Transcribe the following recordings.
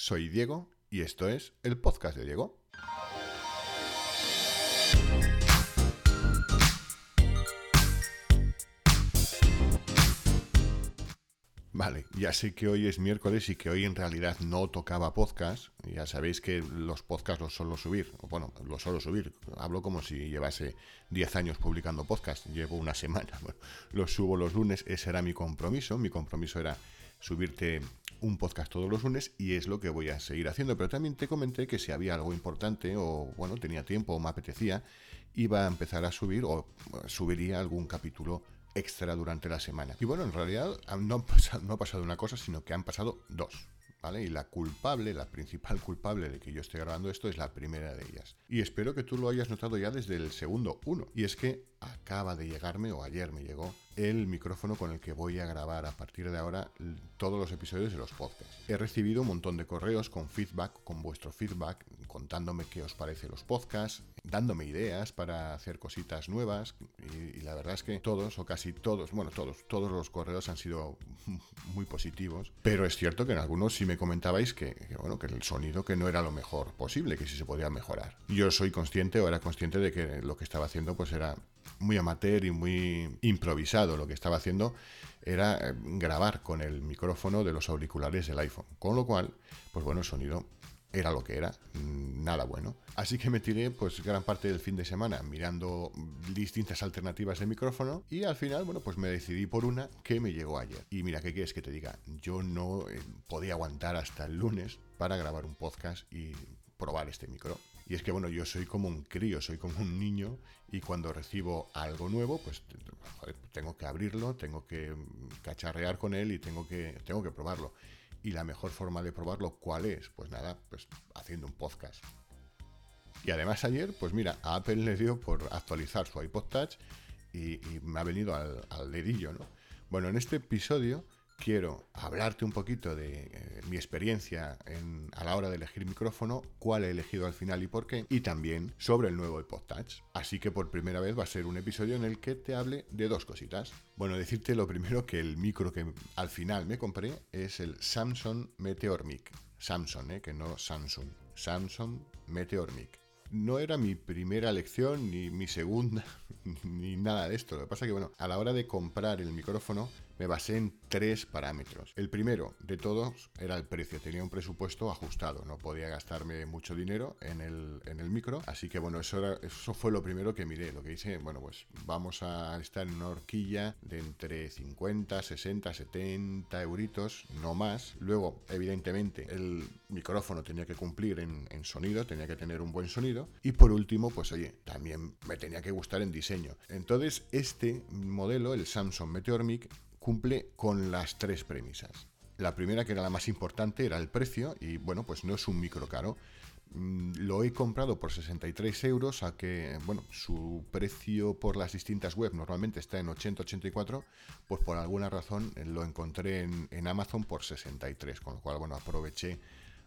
soy Diego y esto es el podcast de Diego. Vale, ya sé que hoy es miércoles y que hoy en realidad no tocaba podcast. Ya sabéis que los podcasts los suelo subir. Bueno, los suelo subir. Hablo como si llevase 10 años publicando podcast. Llevo una semana. Bueno, los subo los lunes. Ese era mi compromiso. Mi compromiso era subirte un podcast todos los lunes y es lo que voy a seguir haciendo. Pero también te comenté que si había algo importante o, bueno, tenía tiempo o me apetecía, iba a empezar a subir o subiría algún capítulo extra durante la semana. Y bueno, en realidad no, ha pasado, no ha pasado una cosa, sino que han pasado dos. Y la culpable, la principal culpable de que yo esté grabando esto es la primera de ellas. Y espero que tú lo hayas notado ya desde el segundo uno. Y es que acaba de llegarme, o ayer me llegó, el micrófono con el que voy a grabar a partir de ahora todos los episodios de los podcasts. He recibido un montón de correos con feedback, con vuestro feedback, contándome qué os parece los podcasts, dándome ideas para hacer cositas nuevas y, la verdad es que todos o casi todos, bueno, todos, todos los correos han sido muy positivos, pero es cierto que en algunos sí me comentabais que, bueno, que el sonido que no era lo mejor posible, que sí se podía mejorar. Yo soy consciente o era consciente de que lo que estaba haciendo pues era muy amateur y muy improvisado. Lo que estaba haciendo era eh, grabar con el micrófono de los auriculares del iPhone, con lo cual, pues bueno, el sonido era lo que era, mm, nada bueno. Así que me tiré pues gran parte del fin de semana mirando distintas alternativas de micrófono y al final, bueno, pues me decidí por una que me llegó ayer. Y mira, ¿qué quieres que te diga? Yo no eh, podía aguantar hasta el lunes para grabar un podcast y probar este micro. Y es que, bueno, yo soy como un crío, soy como un niño y cuando recibo algo nuevo, pues tengo que abrirlo, tengo que cacharrear con él y tengo que, tengo que probarlo. Y la mejor forma de probarlo, ¿cuál es? Pues nada, pues haciendo un podcast. Y además ayer, pues mira, a Apple le dio por actualizar su iPod Touch y, me ha venido al, al, dedillo, ¿no? Bueno, en este episodio quiero hablarte un poquito de eh, mi experiencia a la hora de elegir micrófono, cuál he elegido al final y por qué, y también sobre el nuevo iPod Touch. Así que por primera vez va a ser un episodio en el que te hable de dos cositas. Bueno, decirte lo primero que el micro que al final me compré es el Samsung Meteor Mic. Samsung, ¿eh? que no Samsung. Samsung Meteor Mic no era mi primera lección, ni mi segunda, ni nada de esto. Lo que pasa es que, bueno, a la hora de comprar el micrófono, me basé en tres parámetros. El primero de todos era el precio. Tenía un presupuesto ajustado. No podía gastarme mucho dinero en el, en el micro. Así que, bueno, eso, fue lo primero que miré. Lo que hice, bueno, pues vamos a estar en una horquilla de entre 50, 60, 70 euritos, no más. Luego, evidentemente, el micrófono tenía que cumplir en, en sonido, tenía que tener un buen sonido y por último, pues oye, también me tenía que gustar en diseño. Entonces, este modelo, el Samsung Meteor Mic, cumple con las tres premisas. La primera, que era la más importante, era el precio, y bueno, pues no es un micro caro. Mm, lo he comprado por 63 euros, a que, bueno, su precio por las distintas webs normalmente está en 80-84, pues por alguna razón lo encontré en, Amazon por 63, con lo cual, bueno, aproveché,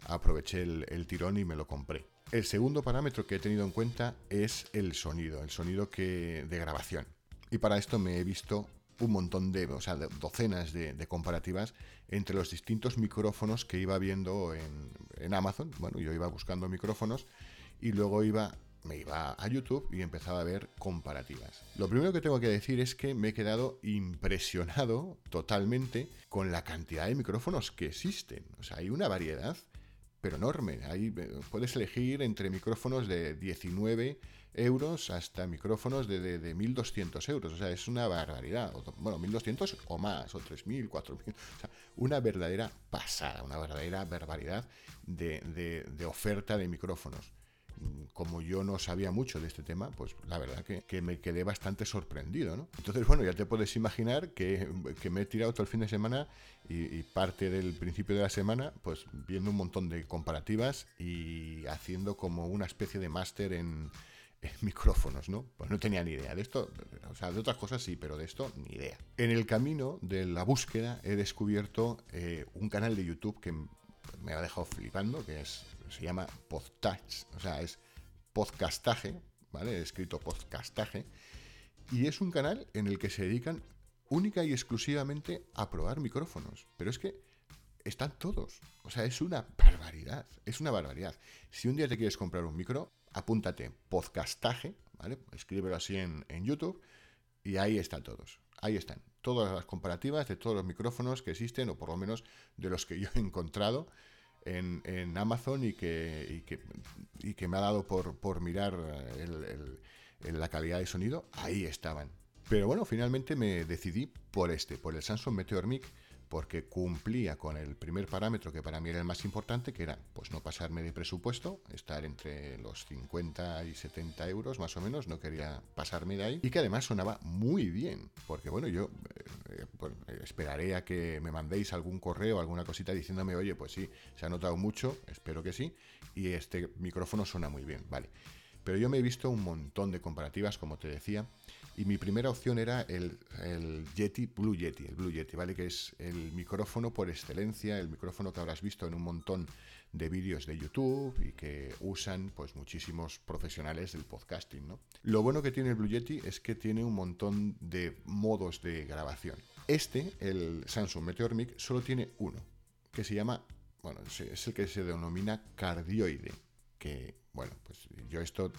aproveché el tirón y me lo compré. El segundo parámetro que he tenido en cuenta es el sonido, el sonido que, de grabación. Y para esto me he visto un montón de, o sea, docenas de, comparativas entre los distintos micrófonos que iba viendo en, en, Amazon. Bueno, yo iba buscando micrófonos y luego iba, me iba a YouTube y empezaba a ver comparativas. Lo primero que tengo que decir es que me he quedado impresionado totalmente con la cantidad de micrófonos que existen. O sea, hay una variedad pero enorme. Ahí eh, puedes elegir entre micrófonos de 19 euros hasta micrófonos de, de, 1.200 euros. O sea, es una barbaridad. Bueno, 1.200 o más, o 3.000, 4.000. O sea, una verdadera pasada, una verdadera barbaridad de, de oferta de micrófonos como yo no sabía mucho de este tema, pues la verdad que, me quedé bastante sorprendido, ¿no? Entonces, bueno, ya te puedes imaginar que, me he tirado todo el fin de semana y, parte del principio de la semana, pues viendo un montón de comparativas y haciendo como una especie de máster en, micrófonos, ¿no? Pues no tenía ni idea de esto, o sea, de otras cosas sí, pero de esto ni idea. En el camino de la búsqueda he descubierto eh, un canal de YouTube que me ha dejado flipando, que es se llama Podtouch, o sea, es podcastaje, ¿vale? Escrito podcastaje. Y es un canal en el que se dedican única y exclusivamente a probar micrófonos. Pero es que están todos. O sea, es una barbaridad, es una barbaridad. Si un día te quieres comprar un micro, apúntate podcastaje, ¿vale? Escríbelo así en, YouTube y ahí están todos. Ahí están. Todas las comparativas de todos los micrófonos que existen, o por lo menos de los que yo he encontrado en, Amazon y que, me ha dado por, mirar la calidad de sonido. Ahí estaban. Pero bueno, finalmente me decidí por este, por el Samsung Meteor Mic porque cumplía con el primer parámetro que para mí era el más importante, que era pues no pasarme de presupuesto, estar entre los 50 y 70 euros más o menos, no quería pasarme de ahí, y que además sonaba muy bien, porque bueno, yo eh, eh, esperaré a que me mandéis algún correo, alguna cosita diciéndome, oye, pues sí, se ha notado mucho, espero que sí, y este micrófono suena muy bien, vale. Pero yo me he visto un montón de comparativas, como te decía, y mi primera opción era el, Yeti Blue Yeti, el Blue Yeti, ¿vale? Que es el micrófono por excelencia, el micrófono que habrás visto en un montón de vídeos de YouTube y que usan pues muchísimos profesionales del podcasting, ¿no? Lo bueno que tiene el Blue Yeti es que tiene un montón de modos de grabación. Este, el Samsung Meteor Mic, solo tiene uno, que se llama, bueno, es el que se denomina cardioide, que, bueno, pues yo esto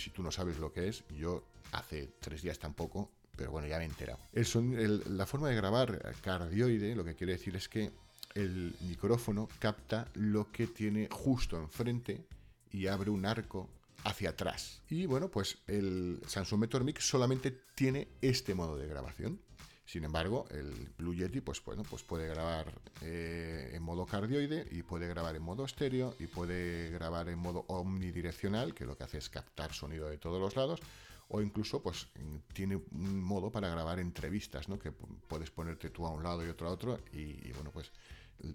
si tú no sabes lo que es, yo hace tres días tampoco, pero bueno, ya me he enterado. la forma de grabar cardioide, lo que quiere decir es que el micrófono capta lo que tiene justo enfrente y abre un arco hacia atrás. Y bueno, pues el Samsung Meteor Mic solamente tiene este modo de grabación. Sin embargo, el Blue Yeti pues, bueno, pues puede grabar eh, en modo cardioide y puede grabar en modo estéreo y puede grabar en modo omnidireccional, que lo que hace es captar sonido de todos los lados, o incluso pues tiene un modo para grabar entrevistas, ¿no? que puedes ponerte tú a un lado y otro a otro y, bueno, pues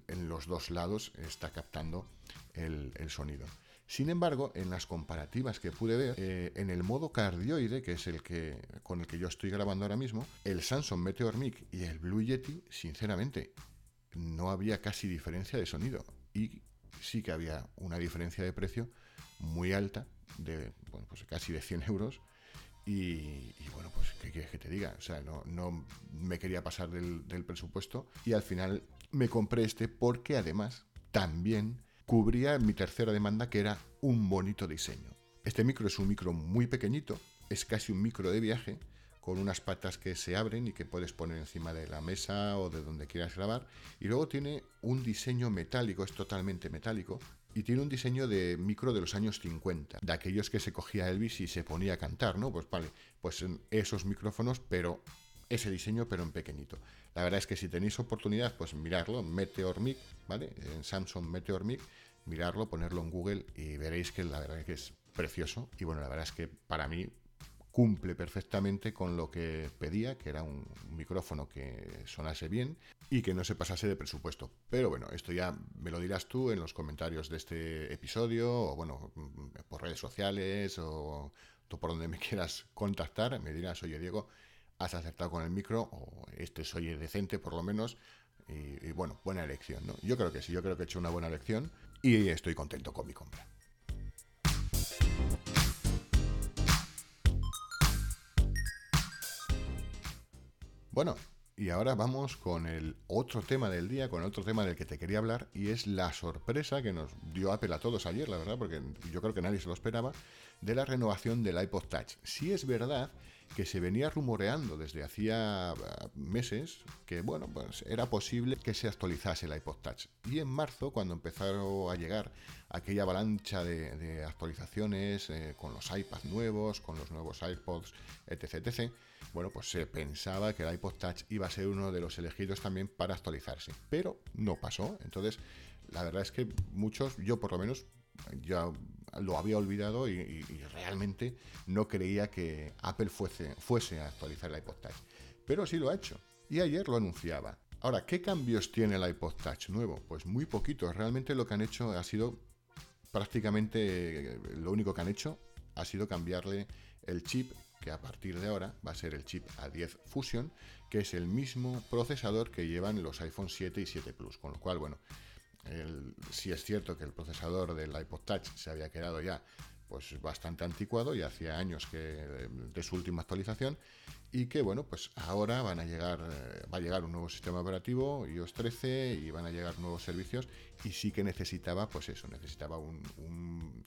en los dos lados está captando el sonido. Sin embargo, en las comparativas que pude ver, eh, en el modo cardioide, que es el que con el que yo estoy grabando ahora mismo, el Samsung Meteor Mic y el Blue Yeti, sinceramente, no había casi diferencia de sonido. Y sí que había una diferencia de precio muy alta, de bueno, pues casi de 100 euros. Y, bueno, pues, ¿qué quieres que te diga? O sea, no, no me quería pasar del, del presupuesto y al final me compré este porque además también cubría mi tercera demanda, que era un bonito diseño. Este micro es un micro muy pequeñito, es casi un micro de viaje, con unas patas que se abren y que puedes poner encima de la mesa o de donde quieras grabar. Y luego tiene un diseño metálico, es totalmente metálico, y tiene un diseño de micro de los años 50, de aquellos que se cogía Elvis y se ponía a cantar, ¿no? Pues vale, pues esos micrófonos, pero ese diseño, pero en pequeñito. La verdad es que si tenéis oportunidad, pues mirarlo, Meteor Mic, ¿vale? En Samsung Meteor Mic, mirarlo, ponerlo en Google y veréis que la verdad es que es precioso. Y bueno, la verdad es que para mí cumple perfectamente con lo que pedía, que era un micrófono que sonase bien y que no se pasase de presupuesto. Pero bueno, esto ya me lo dirás tú en los comentarios de este episodio, o bueno, por redes sociales, o tú por donde me quieras contactar, me dirás, oye Diego, has acertado con el micro, o este soy decente por lo menos, y, bueno, buena elección, ¿no? Yo creo que sí, yo creo que he hecho una buena elección y estoy contento con mi compra. Bueno, y ahora vamos con el otro tema del día, con otro tema del que te quería hablar, y es la sorpresa que nos dio Apple a todos ayer, la verdad, porque yo creo que nadie se lo esperaba, de la renovación del iPod Touch. Si es verdad que se venía rumoreando desde hacía eh, meses que, bueno, pues era posible que se actualizase el iPod Touch. Y en marzo, cuando empezaron a llegar aquella avalancha de, actualizaciones eh, con los iPads nuevos, con los nuevos iPods, etc., etc., bueno, pues se pensaba que el iPod Touch iba a ser uno de los elegidos también para actualizarse. Pero no pasó. Entonces, la verdad es que muchos, yo por lo menos, ya lo había olvidado y, realmente no creía que Apple fuese, fuese a actualizar el iPod Touch. Pero sí lo ha hecho. Y ayer lo anunciaba. Ahora, ¿qué cambios tiene el iPod Touch nuevo? Pues muy poquitos. Realmente lo que han hecho ha sido prácticamente lo único que han hecho ha sido cambiarle el chip que a partir de ahora va a ser el chip A10 Fusion, que es el mismo procesador que llevan los iPhone 7 y 7 Plus, con lo cual, bueno, si es cierto que el procesador del iPod Touch se había quedado ya pues bastante anticuado y hacía años que de su última actualización y que bueno pues ahora van a llegar eh, va a llegar un nuevo sistema operativo iOS 13 y van a llegar nuevos servicios y sí que necesitaba pues eso necesitaba un,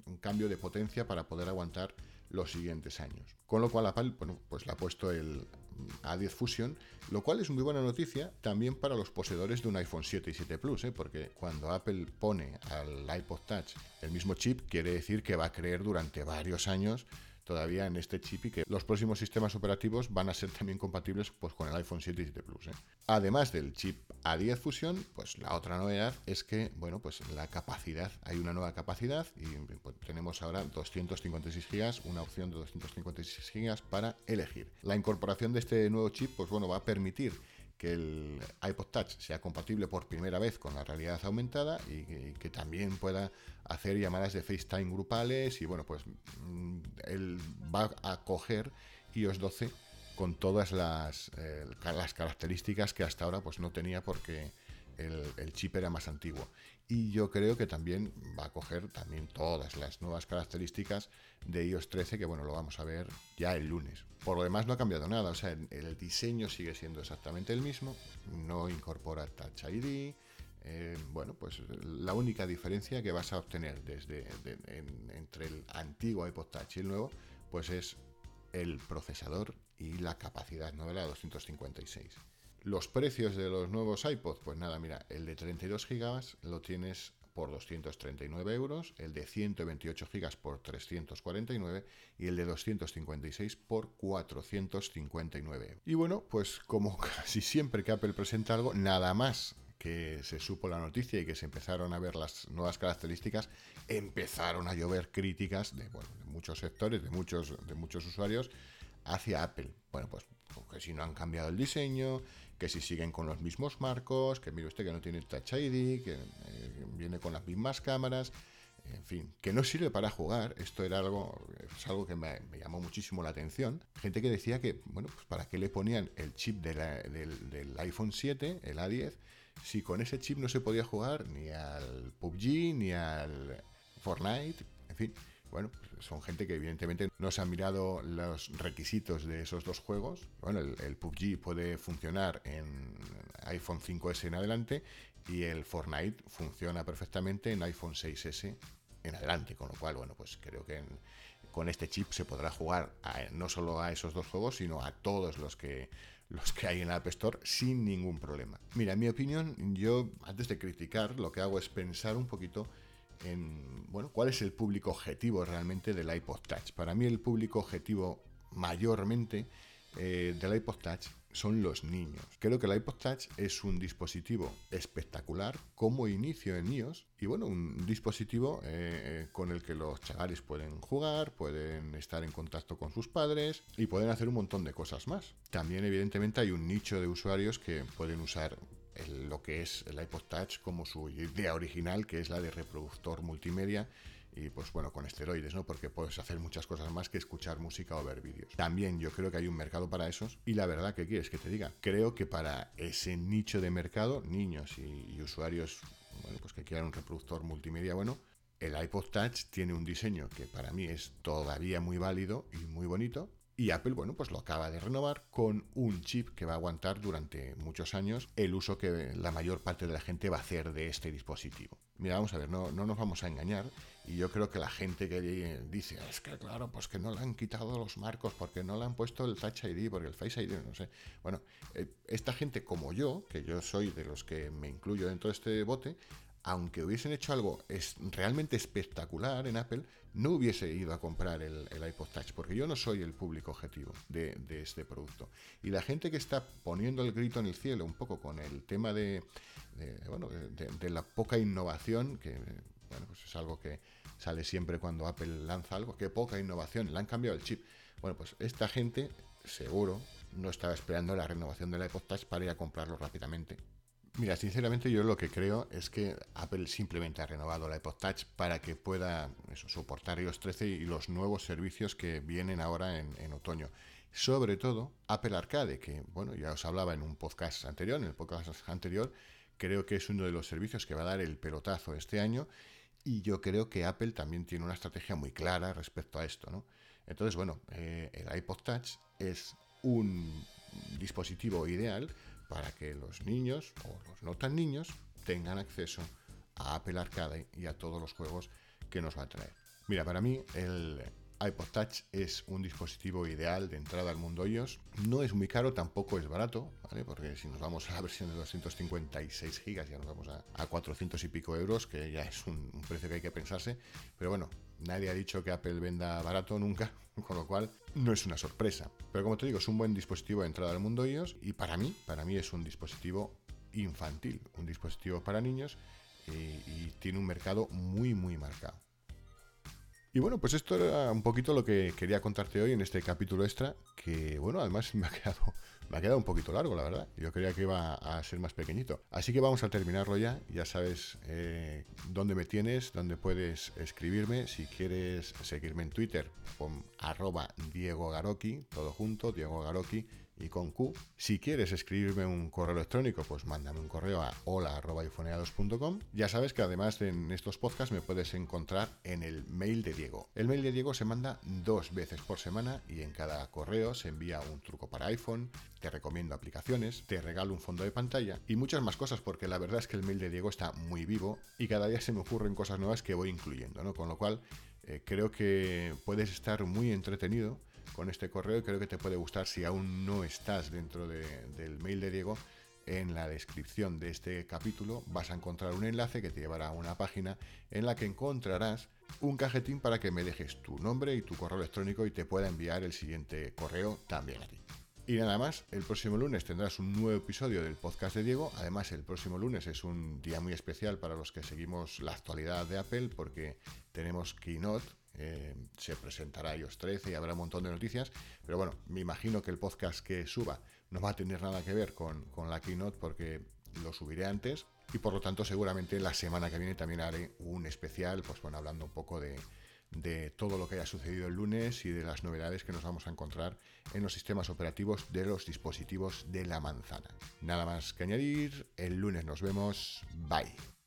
un cambio de potencia para poder aguantar los siguientes años. Con lo cual Apple bueno pues le ha puesto el A10 Fusion lo cual es muy buena noticia también para los poseedores de un iPhone 7 y 7 Plus ¿eh? porque cuando Apple pone al iPod Touch el mismo chip quiere decir que va a creer durante varios años todavía en este chip y que los próximos sistemas operativos van a ser también compatibles pues, con el iPhone 7 y 7 Plus. ¿eh? Además del chip A10 Fusion, pues la otra novedad es que, bueno, pues la capacidad, hay una nueva capacidad y pues, tenemos ahora 256 GB, una opción de 256 GB para elegir. La incorporación de este nuevo chip, pues bueno, va a permitir que el iPod Touch sea compatible por primera vez con la realidad aumentada y que, también pueda hacer llamadas de FaceTime grupales y bueno, pues mm, él va a coger iOS 12 con todas las, eh, las características que hasta ahora pues no tenía porque el, chip era más antiguo. Y yo creo que también va a coger también todas las nuevas características de iOS 13, que bueno, lo vamos a ver ya el lunes. Por lo demás no ha cambiado nada, o sea, el diseño sigue siendo exactamente el mismo, no incorpora Touch ID. Eh, bueno, pues la única diferencia que vas a obtener desde entre el antiguo iPod Touch y el nuevo, pues es el procesador y la capacidad ¿no? de la 256. Los precios de los nuevos iPods, pues nada, mira, el de 32 GB lo tienes por 239 euros, el de 128 GB por 349 y el de 256 por 459. Y bueno, pues como casi siempre que Apple presenta algo, nada más que se supo la noticia y que se empezaron a ver las nuevas características, empezaron a llover críticas de, de muchos sectores, de muchos, de muchos usuarios hacia Apple. Bueno, pues que si no han cambiado el diseño, que si siguen con los mismos marcos, que mire usted que no tiene Touch ID, que eh, viene con las mismas cámaras, en fin, que no sirve para jugar. Esto era algo, es algo que me, llamó muchísimo la atención. Gente que decía que, bueno, pues para qué le ponían el chip del, del iPhone 7, el A10, si con ese chip no se podía jugar ni al PUBG, ni al Fortnite, en fin. Bueno, son gente que evidentemente no se han mirado los requisitos de esos dos juegos. Bueno, el, PUBG puede funcionar en iPhone 5S en adelante y el Fortnite funciona perfectamente en iPhone 6S en adelante, con lo cual, bueno, pues creo que con este chip se podrá jugar no solo a esos dos juegos, sino a todos los que los que hay en la App Store sin ningún problema. Mira, en mi opinión, yo antes de criticar, lo que hago es pensar un poquito en, bueno, cuál es el público objetivo realmente del iPod Touch. Para mí el público objetivo mayormente eh, del iPod Touch son los niños. Creo que el iPod Touch es un dispositivo espectacular como inicio en iOS y bueno, un dispositivo eh, eh, con el que los chavales pueden jugar, pueden estar en contacto con sus padres y pueden hacer un montón de cosas más. También evidentemente hay un nicho de usuarios que pueden usar lo que es el iPod Touch como su idea original, que es la de reproductor multimedia y pues bueno, con esteroides, ¿no? Porque puedes hacer muchas cosas más que escuchar música o ver vídeos. También yo creo que hay un mercado para esos y la verdad que quieres que te diga, creo que para ese nicho de mercado, niños y, usuarios, bueno, pues que quieran un reproductor multimedia bueno, el iPod Touch tiene un diseño que para mí es todavía muy válido y muy bonito, y Apple, bueno, pues lo acaba de renovar con un chip que va a aguantar durante muchos años el uso que la mayor parte de la gente va a hacer de este dispositivo. Mira, vamos a ver, no, no nos vamos a engañar. Y yo creo que la gente que dice, es que claro, pues que no le han quitado los marcos, porque no le han puesto el Touch ID, porque el Face ID, no sé. Bueno, eh, esta gente como yo, que yo soy de los que me incluyo dentro de este bote, aunque hubiesen hecho algo realmente espectacular en Apple, no hubiese ido a comprar el, iPod Touch, porque yo no soy el público objetivo de, este producto. Y la gente que está poniendo el grito en el cielo un poco con el tema de, la poca innovación, que bueno, pues es algo que sale siempre cuando Apple lanza algo, que poca innovación, le han cambiado el chip. Bueno, pues esta gente seguro no estaba esperando la renovación del iPod Touch para ir a comprarlo rápidamente Mira, sinceramente yo lo que creo es que Apple simplemente ha renovado la iPod Touch para que pueda soportar iOS 13 y los nuevos servicios que vienen ahora en, otoño. Sobre todo Apple Arcade, que bueno, ya os hablaba en un podcast anterior, en el podcast anterior, creo que es uno de los servicios que va a dar el pelotazo este año Y yo creo que Apple también tiene una estrategia muy clara respecto a esto, ¿no? Entonces, bueno, eh, el iPod Touch es un dispositivo ideal para que los niños o los no tan niños tengan acceso a Apple Arcade y a todos los juegos que nos va a traer. Mira, para mí el iPod Touch es un dispositivo ideal de entrada al mundo iOS. No es muy caro, tampoco es barato, ¿vale? Porque si nos vamos a la versión de 256 GB ya nos vamos a, 400 y pico euros, que ya es un, precio que hay que pensarse. Pero bueno, nadie ha dicho que Apple venda barato nunca, con lo cual no es una sorpresa. Pero como te digo, es un buen dispositivo de entrada al mundo iOS y para mí, para mí es un dispositivo infantil, un dispositivo para niños y, y tiene un mercado muy, muy marcado. Y bueno, pues esto era un poquito lo que quería contarte hoy en este capítulo extra, que bueno, además me ha quedado, me ha quedado un poquito largo, la verdad. Yo creía que iba a ser más pequeñito. Así que vamos a terminarlo ya. Ya sabes eh, dónde me tienes, dónde puedes escribirme. Si quieres seguirme en Twitter, con arroba Diego Garoki, todo junto, Diego Garoki y con Q. Si quieres escribirme un correo electrónico, pues mándame un correo a hola.ifoneados.com. Ya sabes que además de en estos podcasts me puedes encontrar en el mail de Diego. El mail de Diego se manda dos veces por semana y en cada correo se envía un truco para iPhone, te recomiendo aplicaciones, te regalo un fondo de pantalla y muchas más cosas porque la verdad es que el mail de Diego está muy vivo y cada día se me ocurren cosas nuevas que voy incluyendo, ¿no? Con lo cual eh, creo que puedes estar muy entretenido con este correo y creo que te puede gustar si aún no estás dentro del mail de Diego. En la descripción de este capítulo vas a encontrar un enlace que te llevará a una página en la que encontrarás un cajetín para que me dejes tu nombre y tu correo electrónico y te pueda enviar el siguiente correo también a ti. Y nada más, el próximo lunes tendrás un nuevo episodio del podcast de Diego. Además, el próximo lunes es un día muy especial para los que seguimos la actualidad de Apple porque tenemos Keynote, eh, se presentará iOS 13 y habrá un montón de noticias, pero bueno, me imagino que el podcast que suba no va a tener nada que ver con, la keynote porque lo subiré antes y por lo tanto seguramente la semana que viene también haré un especial, pues bueno, hablando un poco de, de todo lo que haya sucedido el lunes y de las novedades que nos vamos a encontrar en los sistemas operativos de los dispositivos de la manzana. Nada más que añadir, el lunes nos vemos, bye.